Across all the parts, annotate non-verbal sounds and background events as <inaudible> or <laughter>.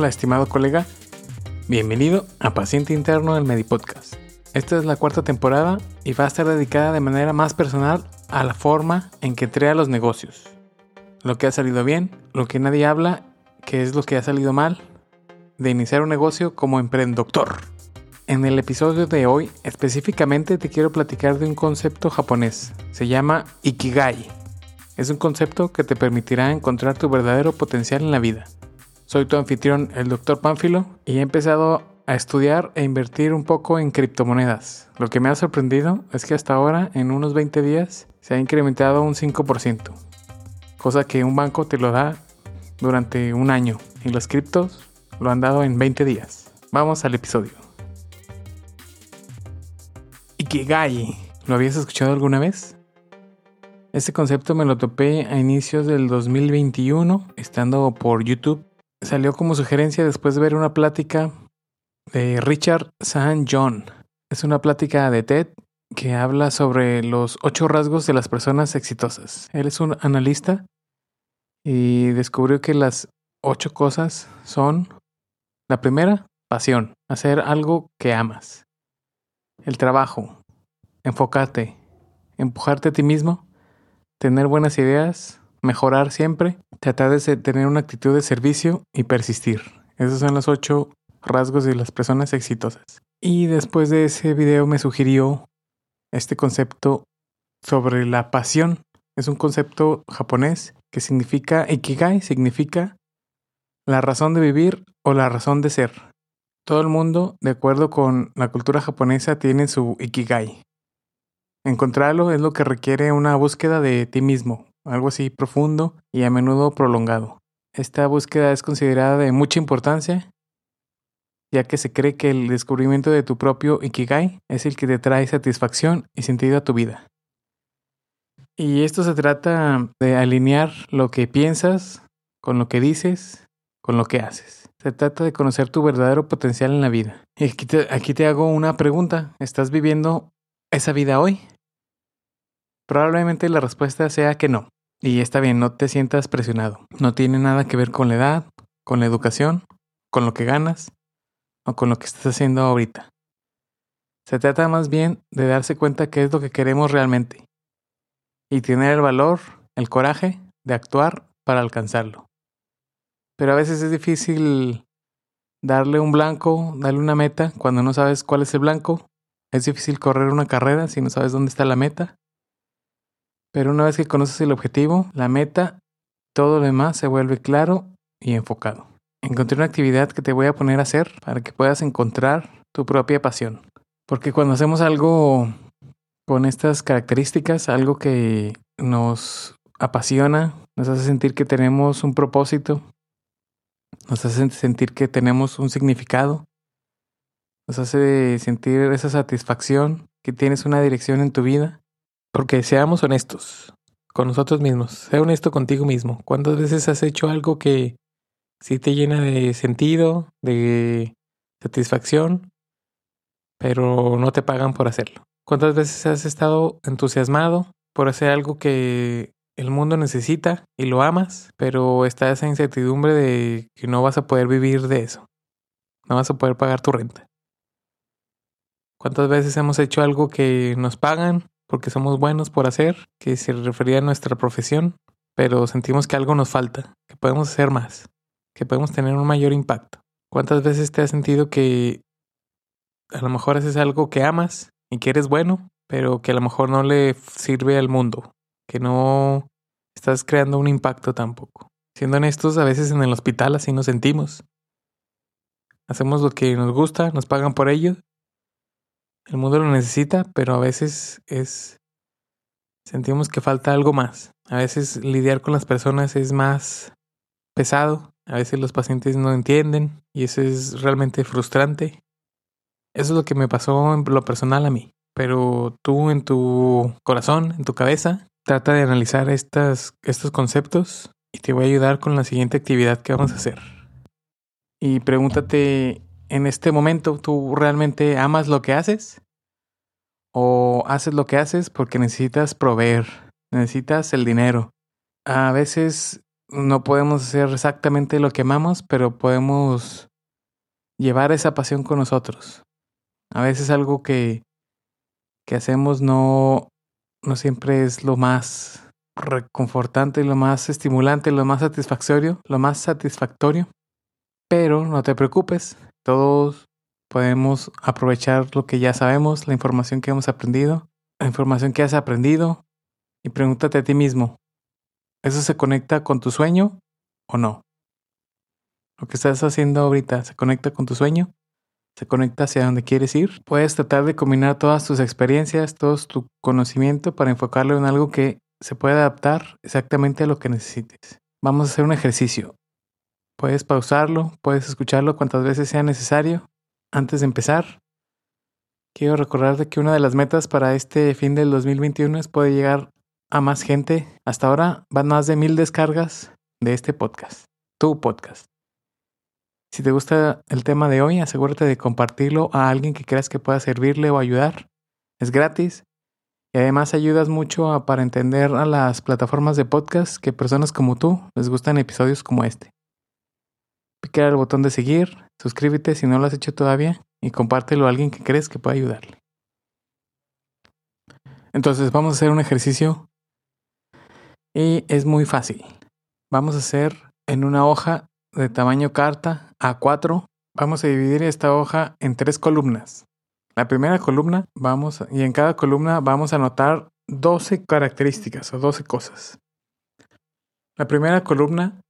Hola, estimado colega. Bienvenido a Paciente Interno del Medipodcast. Esta es la cuarta temporada y va a estar dedicada de manera más personal a la forma en que entré a los negocios. Lo que ha salido bien, lo que nadie habla, que es lo que ha salido mal, de iniciar un negocio como emprendedor. En el episodio de hoy específicamente te quiero platicar de un concepto japonés. Se llama Ikigai. Es un concepto que te permitirá encontrar tu verdadero potencial en la vida. Soy tu anfitrión, el Dr. Pánfilo, y he empezado a estudiar e invertir un poco en criptomonedas. Lo que me ha sorprendido es que hasta ahora, en unos 20 días, se ha incrementado un 5%, cosa que un banco te lo da durante un año, y los criptos lo han dado en 20 días. Vamos al episodio. Ikigai, ¿lo habías escuchado alguna vez? Este concepto me lo topé a inicios del 2021, estando por YouTube salió como sugerencia después de ver una plática de Richard San John. Es una plática de TED que habla sobre los ocho rasgos de las personas exitosas. Él es un analista y descubrió que las ocho cosas son la primera, pasión, hacer algo que amas. El trabajo, enfocarte, empujarte a ti mismo, tener buenas ideas, mejorar siempre, tratar de tener una actitud de servicio y persistir. Esos son los ocho rasgos de las personas exitosas. Y después de ese video me sugirió este concepto sobre la pasión. Es un concepto japonés que significa ikigai, significa la razón de vivir o la razón de ser. Todo el mundo, de acuerdo con la cultura japonesa, tiene su ikigai. Encontrarlo es lo que requiere una búsqueda de ti mismo, algo así profundo y a menudo prolongado. Esta búsqueda es considerada de mucha importancia, ya que se cree que el descubrimiento de tu propio Ikigai es el que te trae satisfacción y sentido a tu vida. Y esto se trata de alinear lo que piensas con lo que dices, con lo que haces. Se trata de conocer tu verdadero potencial en la vida. Y aquí te, aquí te hago una pregunta. ¿Estás viviendo esa vida hoy? Probablemente la respuesta sea que no. Y está bien, no te sientas presionado. No tiene nada que ver con la edad, con la educación, con lo que ganas o con lo que estás haciendo ahorita. Se trata más bien de darse cuenta qué es lo que queremos realmente y tener el valor, el coraje de actuar para alcanzarlo. Pero a veces es difícil darle un blanco, darle una meta cuando no sabes cuál es el blanco. Es difícil correr una carrera si no sabes dónde está la meta. Pero una vez que conoces el objetivo, la meta, todo lo demás se vuelve claro y enfocado. Encontré una actividad que te voy a poner a hacer para que puedas encontrar tu propia pasión. Porque cuando hacemos algo con estas características, algo que nos apasiona, nos hace sentir que tenemos un propósito, nos hace sentir que tenemos un significado, nos hace sentir esa satisfacción, que tienes una dirección en tu vida, porque seamos honestos con nosotros mismos. Sea honesto contigo mismo. ¿Cuántas veces has hecho algo que sí te llena de sentido, de satisfacción, pero no te pagan por hacerlo? ¿Cuántas veces has estado entusiasmado por hacer algo que el mundo necesita y lo amas, pero está esa incertidumbre de que no vas a poder vivir de eso? No vas a poder pagar tu renta. ¿Cuántas veces hemos hecho algo que nos pagan, porque somos buenos por hacer, que se refería a nuestra profesión, pero sentimos que algo nos falta, que podemos hacer más, que podemos tener un mayor impacto. ¿Cuántas veces te has sentido que a lo mejor haces algo que amas y que eres bueno, pero que a lo mejor no le sirve al mundo, que no estás creando un impacto tampoco? Siendo honestos, a veces en el hospital así nos sentimos. Hacemos lo que nos gusta, nos pagan por ello el mundo lo necesita, pero a veces es sentimos que falta algo más. A veces lidiar con las personas es más pesado, a veces los pacientes no entienden y eso es realmente frustrante. Eso es lo que me pasó en lo personal a mí. Pero tú en tu corazón, en tu cabeza, trata de analizar estas, estos conceptos y te voy a ayudar con la siguiente actividad que vamos a hacer. Y pregúntate en este momento tú realmente amas lo que haces? ¿O haces lo que haces porque necesitas proveer, necesitas el dinero? A veces no podemos hacer exactamente lo que amamos, pero podemos llevar esa pasión con nosotros. A veces algo que, que hacemos no, no siempre es lo más reconfortante, lo más estimulante, lo más satisfactorio, lo más satisfactorio. Pero no te preocupes, todos podemos aprovechar lo que ya sabemos, la información que hemos aprendido, la información que has aprendido y pregúntate a ti mismo, ¿eso se conecta con tu sueño o no? Lo que estás haciendo ahorita se conecta con tu sueño, se conecta hacia donde quieres ir. Puedes tratar de combinar todas tus experiencias, todo tu conocimiento para enfocarlo en algo que se puede adaptar exactamente a lo que necesites. Vamos a hacer un ejercicio. Puedes pausarlo, puedes escucharlo cuantas veces sea necesario. Antes de empezar, quiero recordarte que una de las metas para este fin del 2021 es poder llegar a más gente. Hasta ahora van más de mil descargas de este podcast, tu podcast. Si te gusta el tema de hoy, asegúrate de compartirlo a alguien que creas que pueda servirle o ayudar. Es gratis y además ayudas mucho para entender a las plataformas de podcast que personas como tú les gustan episodios como este. Pica el botón de seguir, suscríbete si no lo has hecho todavía y compártelo a alguien que crees que pueda ayudarle. Entonces vamos a hacer un ejercicio y es muy fácil. Vamos a hacer en una hoja de tamaño carta A4, vamos a dividir esta hoja en tres columnas. La primera columna vamos y en cada columna vamos a anotar 12 características o 12 cosas. La primera columna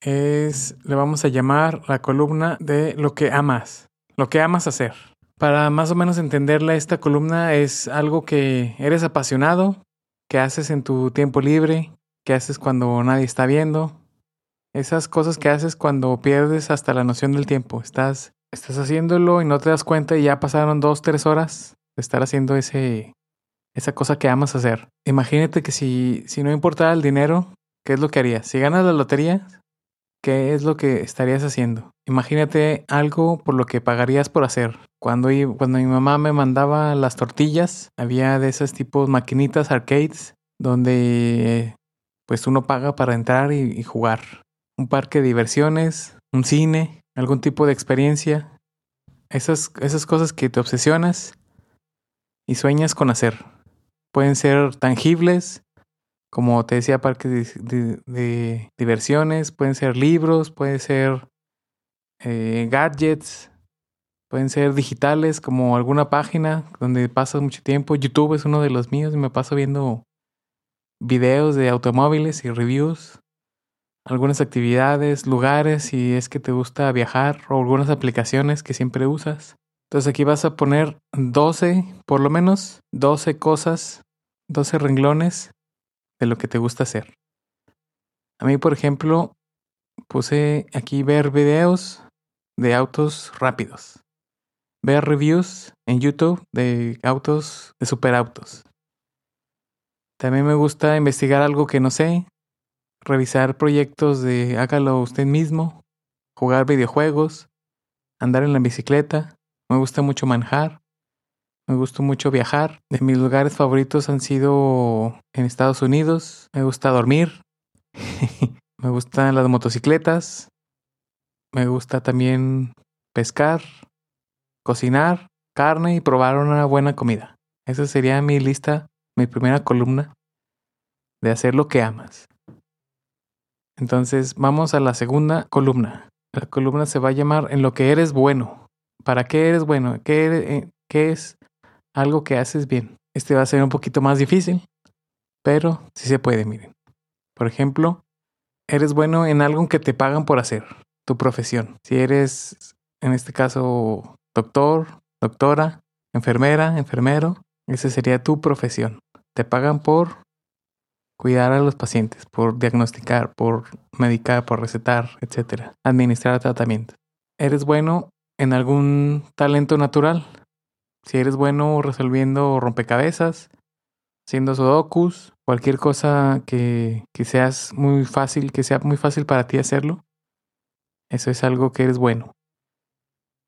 es, le vamos a llamar la columna de lo que amas, lo que amas hacer. Para más o menos entenderla, esta columna es algo que eres apasionado, que haces en tu tiempo libre, que haces cuando nadie está viendo. Esas cosas que haces cuando pierdes hasta la noción del tiempo. Estás, estás haciéndolo y no te das cuenta y ya pasaron dos, tres horas de estar haciendo ese, esa cosa que amas hacer. Imagínate que si, si no importara el dinero, ¿qué es lo que harías? Si ganas la lotería, ¿qué es lo que estarías haciendo? Imagínate algo por lo que pagarías por hacer. Cuando, cuando mi mamá me mandaba las tortillas, había de esos tipos maquinitas arcades donde pues uno paga para entrar y, jugar. Un parque de diversiones, un cine, algún tipo de experiencia. Esas, esas cosas que te obsesionas y sueñas con hacer. Pueden ser tangibles, como te decía, parques de, diversiones, pueden ser libros, pueden ser eh, gadgets, Pueden ser digitales como alguna página donde pasas mucho tiempo. YouTube es uno de los míos y me paso viendo videos de automóviles y reviews. Algunas actividades, lugares, si es que te gusta viajar o algunas aplicaciones que siempre usas. Entonces aquí vas a poner 12, por lo menos 12 cosas, 12 renglones de lo que te gusta hacer. A mí, por ejemplo, puse aquí ver videos de autos rápidos ver reviews en YouTube de autos, de superautos. También me gusta investigar algo que no sé, revisar proyectos de hágalo usted mismo, jugar videojuegos, andar en la bicicleta. Me gusta mucho manejar. Me gusta mucho viajar. De mis lugares favoritos han sido en Estados Unidos. Me gusta dormir. <laughs> me gustan las motocicletas. Me gusta también pescar cocinar carne y probar una buena comida. Esa sería mi lista, mi primera columna de hacer lo que amas. Entonces vamos a la segunda columna. La columna se va a llamar en lo que eres bueno. ¿Para qué eres bueno? ¿Qué, eh, qué es algo que haces bien? Este va a ser un poquito más difícil, pero sí se puede, miren. Por ejemplo, eres bueno en algo que te pagan por hacer, tu profesión. Si eres, en este caso, doctor, doctora, enfermera, enfermero. Esa sería tu profesión. Te pagan por cuidar a los pacientes, por diagnosticar, por medicar, por recetar, etc. Administrar tratamientos. ¿Eres bueno en algún talento natural? Si eres bueno resolviendo rompecabezas, haciendo sudokus, cualquier cosa que, que muy fácil, que sea muy fácil para ti hacerlo, eso es algo que eres bueno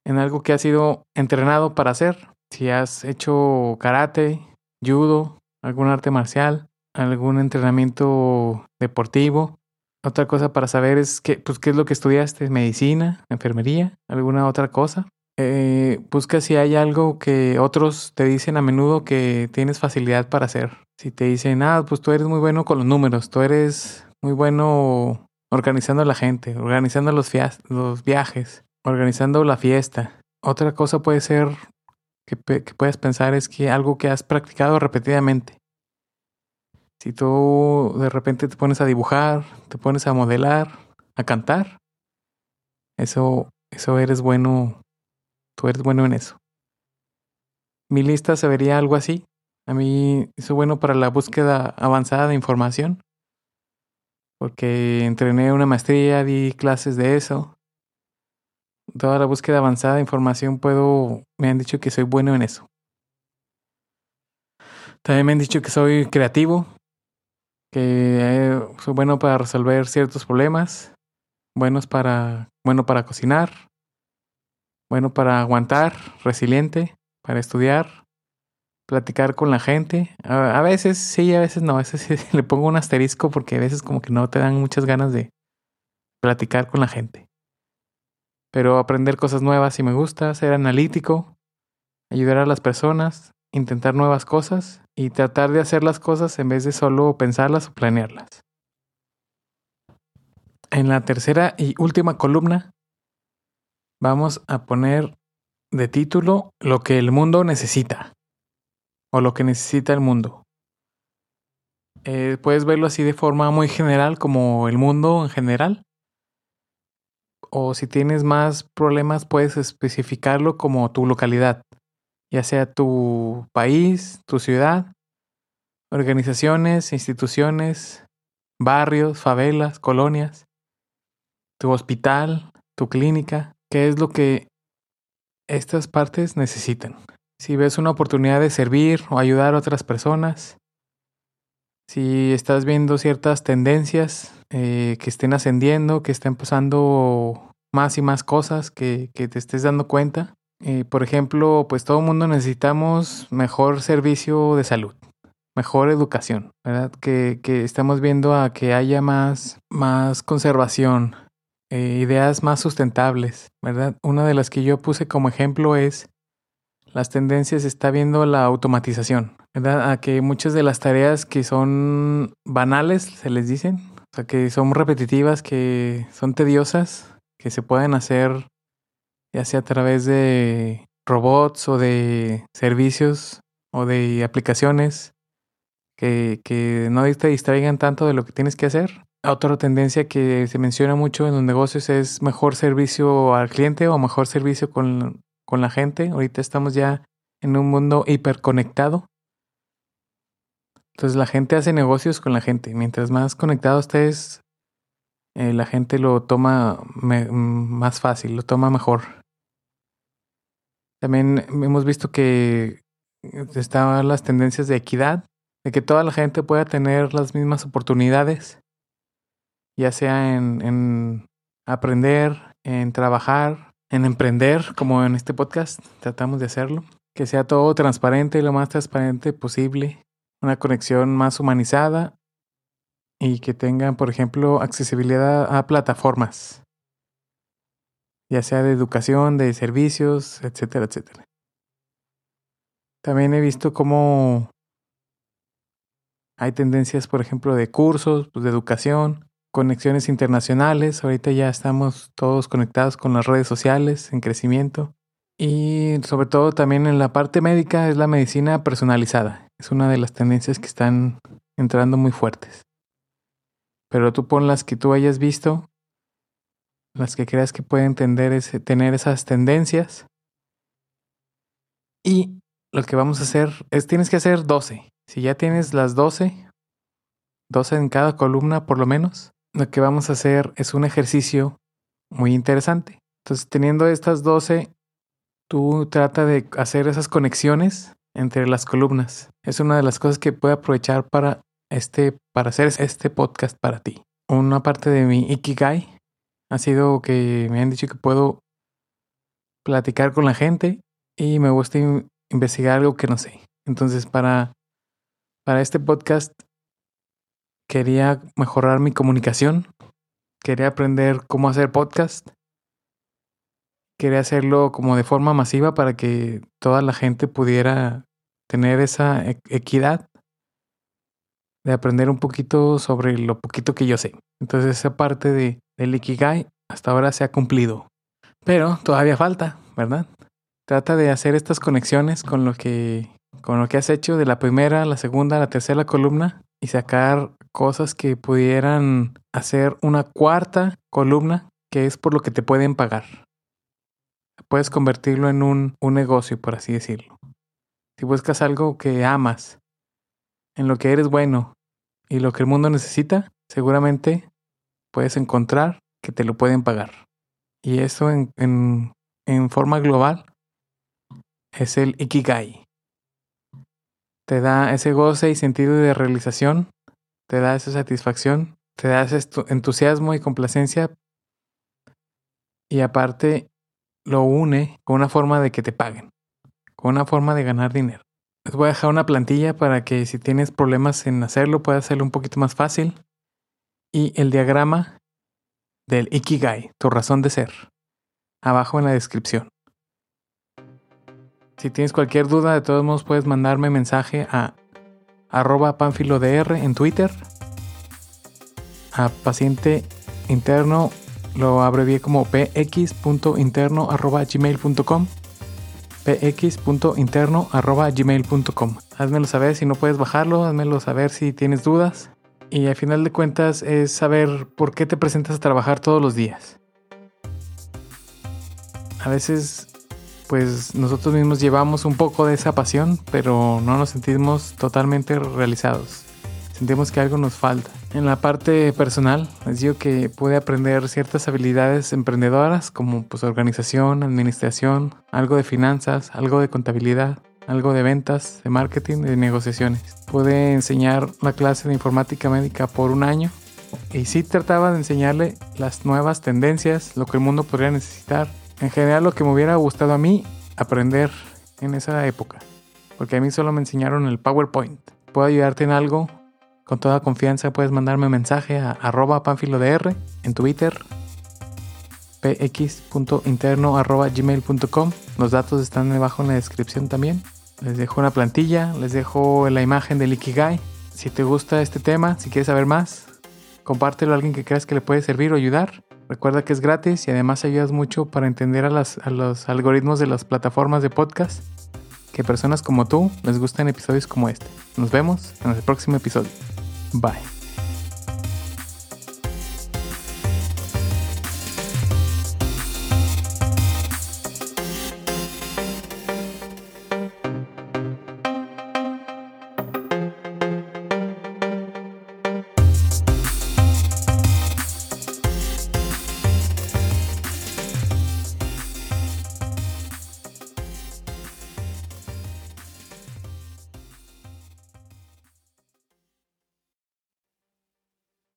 en algo que has sido entrenado para hacer. Si has hecho karate, judo, algún arte marcial, algún entrenamiento deportivo, Otra cosa para saber es que, pues, qué es lo que estudiaste, medicina, enfermería, alguna otra cosa. Eh, busca si hay algo que otros te dicen a menudo que tienes facilidad para hacer. Si te dicen, ah, pues tú eres muy bueno con los números, tú eres muy bueno organizando a la gente, organizando los, viajes, organizando la fiesta. Otra cosa puede ser que, que puedes pensar es que algo que has practicado repetidamente. Si tú de repente te pones a dibujar, te pones a modelar, a cantar, eso, eso eres bueno, tú eres bueno en eso. Mi lista se vería algo así. A mí es bueno para la búsqueda avanzada de información, porque entrené una maestría, di clases de eso. Toda la búsqueda avanzada de información puedo, me han dicho que soy bueno en eso. También me han dicho que soy creativo, que soy bueno para resolver ciertos problemas, buenos para, bueno para cocinar, bueno para aguantar, resiliente, para estudiar, platicar con la gente. A, veces sí, a veces no, a veces sí, <laughs> le pongo un asterisco porque a veces como que no te dan muchas ganas de platicar con la gente. Pero aprender cosas nuevas sí me gusta, ser analítico, ayudar a las personas, intentar nuevas cosas y tratar de hacer las cosas en vez de solo pensarlas o planearlas. En la tercera y última columna vamos a poner de título lo que el mundo necesita o lo que necesita el mundo. Eh, puedes verlo así de forma muy general como el mundo en general. O si tienes más problemas puedes especificarlo como tu localidad ya sea tu país, tu ciudad, organizaciones, instituciones, barrios, favelas, colonias, tu hospital, tu clínica, qué es lo que estas partes necesitan. Si ves una oportunidad de servir o ayudar a otras personas, si estás viendo ciertas tendencias eh, que estén ascendiendo, que estén pasando más y más cosas, que, que te estés dando cuenta, eh, por ejemplo, pues todo el mundo necesitamos mejor servicio de salud, mejor educación, ¿verdad? Que, que estamos viendo a que haya más, más conservación, eh, ideas más sustentables, ¿verdad? Una de las que yo puse como ejemplo es las tendencias está viendo la automatización, ¿verdad? A que muchas de las tareas que son banales, se les dicen, o sea, que son repetitivas, que son tediosas, que se pueden hacer ya sea a través de robots o de servicios o de aplicaciones que, que no te distraigan tanto de lo que tienes que hacer. Otra tendencia que se menciona mucho en los negocios es mejor servicio al cliente o mejor servicio con, con la gente. Ahorita estamos ya en un mundo hiperconectado. Entonces la gente hace negocios con la gente. Mientras más conectado estés, eh, la gente lo toma más fácil, lo toma mejor. También hemos visto que estaban las tendencias de equidad, de que toda la gente pueda tener las mismas oportunidades, ya sea en, en aprender, en trabajar, en emprender, como en este podcast tratamos de hacerlo, que sea todo transparente, lo más transparente posible, una conexión más humanizada y que tengan, por ejemplo, accesibilidad a plataformas ya sea de educación, de servicios, etcétera, etcétera. También he visto cómo hay tendencias, por ejemplo, de cursos, pues, de educación, conexiones internacionales. Ahorita ya estamos todos conectados con las redes sociales en crecimiento. Y sobre todo también en la parte médica es la medicina personalizada. Es una de las tendencias que están entrando muy fuertes. Pero tú pon las que tú hayas visto las que creas que pueden tener, tener esas tendencias. Y lo que vamos a hacer es, tienes que hacer 12. Si ya tienes las 12, 12 en cada columna por lo menos, lo que vamos a hacer es un ejercicio muy interesante. Entonces, teniendo estas 12, tú trata de hacer esas conexiones entre las columnas. Es una de las cosas que puedo aprovechar para este para hacer este podcast para ti. Una parte de mi ikigai ha sido que me han dicho que puedo platicar con la gente y me gusta investigar algo que no sé. Entonces, para, para este podcast quería mejorar mi comunicación quería aprender cómo hacer podcast. Quería hacerlo como de forma masiva para que toda la gente pudiera tener esa e-, equidad de aprender un poquito sobre lo poquito que yo sé. Entonces esa parte de, del Ikigai hasta ahora se ha cumplido. Pero todavía falta, ¿verdad? Trata de hacer estas conexiones con lo que con lo que has hecho de la primera, la segunda, la tercera columna y sacar cosas que pudieran hacer una cuarta columna que es por lo que te pueden pagar. Puedes convertirlo en un, un negocio, por así decirlo. Si buscas algo que amas, en lo que eres bueno y lo que el mundo necesita, seguramente puedes encontrar que te lo pueden pagar. Y eso en, en, en forma global es el Ikigai te da ese goce y sentido de realización, te da esa satisfacción, te da ese entusiasmo y complacencia y aparte lo une con una forma de que te paguen, con una forma de ganar dinero. Les voy a dejar una plantilla para que si tienes problemas en hacerlo puedas hacerlo un poquito más fácil. Y el diagrama del Ikigai, tu razón de ser, abajo en la descripción. Si tienes cualquier duda, de todos modos puedes mandarme mensaje a arroba panfilodr en Twitter. A paciente interno lo abrevié como px.interno arroba gmail.com px.interno arroba gmail.com Házmelo saber si no puedes bajarlo, házmelo saber si tienes dudas. Y al final de cuentas es saber por qué te presentas a trabajar todos los días. A veces pues nosotros mismos llevamos un poco de esa pasión, pero no nos sentimos totalmente realizados. Sentimos que algo nos falta. En la parte personal, les digo que pude aprender ciertas habilidades emprendedoras como pues organización, administración, algo de finanzas, algo de contabilidad, algo de ventas, de marketing de negociaciones. Pude enseñar la clase de informática médica por un año y sí trataba de enseñarle las nuevas tendencias, lo que el mundo podría necesitar, en general lo que me hubiera gustado a mí aprender en esa época. Porque a mí solo me enseñaron el PowerPoint. Puedo ayudarte en algo. Con toda confianza puedes mandarme mensaje a arroba panfilodr en Twitter px.interno arroba gmail.com. Los datos están debajo en la descripción también. Les dejo una plantilla, les dejo la imagen del Ikigai. Si te gusta este tema, si quieres saber más, compártelo a alguien que creas que le puede servir o ayudar. Recuerda que es gratis y además ayudas mucho para entender a, los algoritmos de las plataformas de podcast que personas como tú les gustan episodios como este. Nos vemos en el próximo episodio. Bye.